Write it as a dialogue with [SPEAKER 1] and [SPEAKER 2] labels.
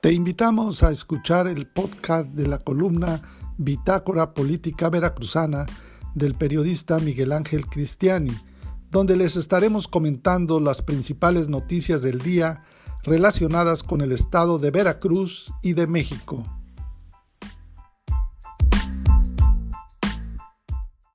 [SPEAKER 1] Te invitamos a escuchar el podcast de la columna Bitácora Política Veracruzana del periodista Miguel Ángel Cristiani, donde les estaremos comentando las principales noticias del día relacionadas con el estado de Veracruz y de México.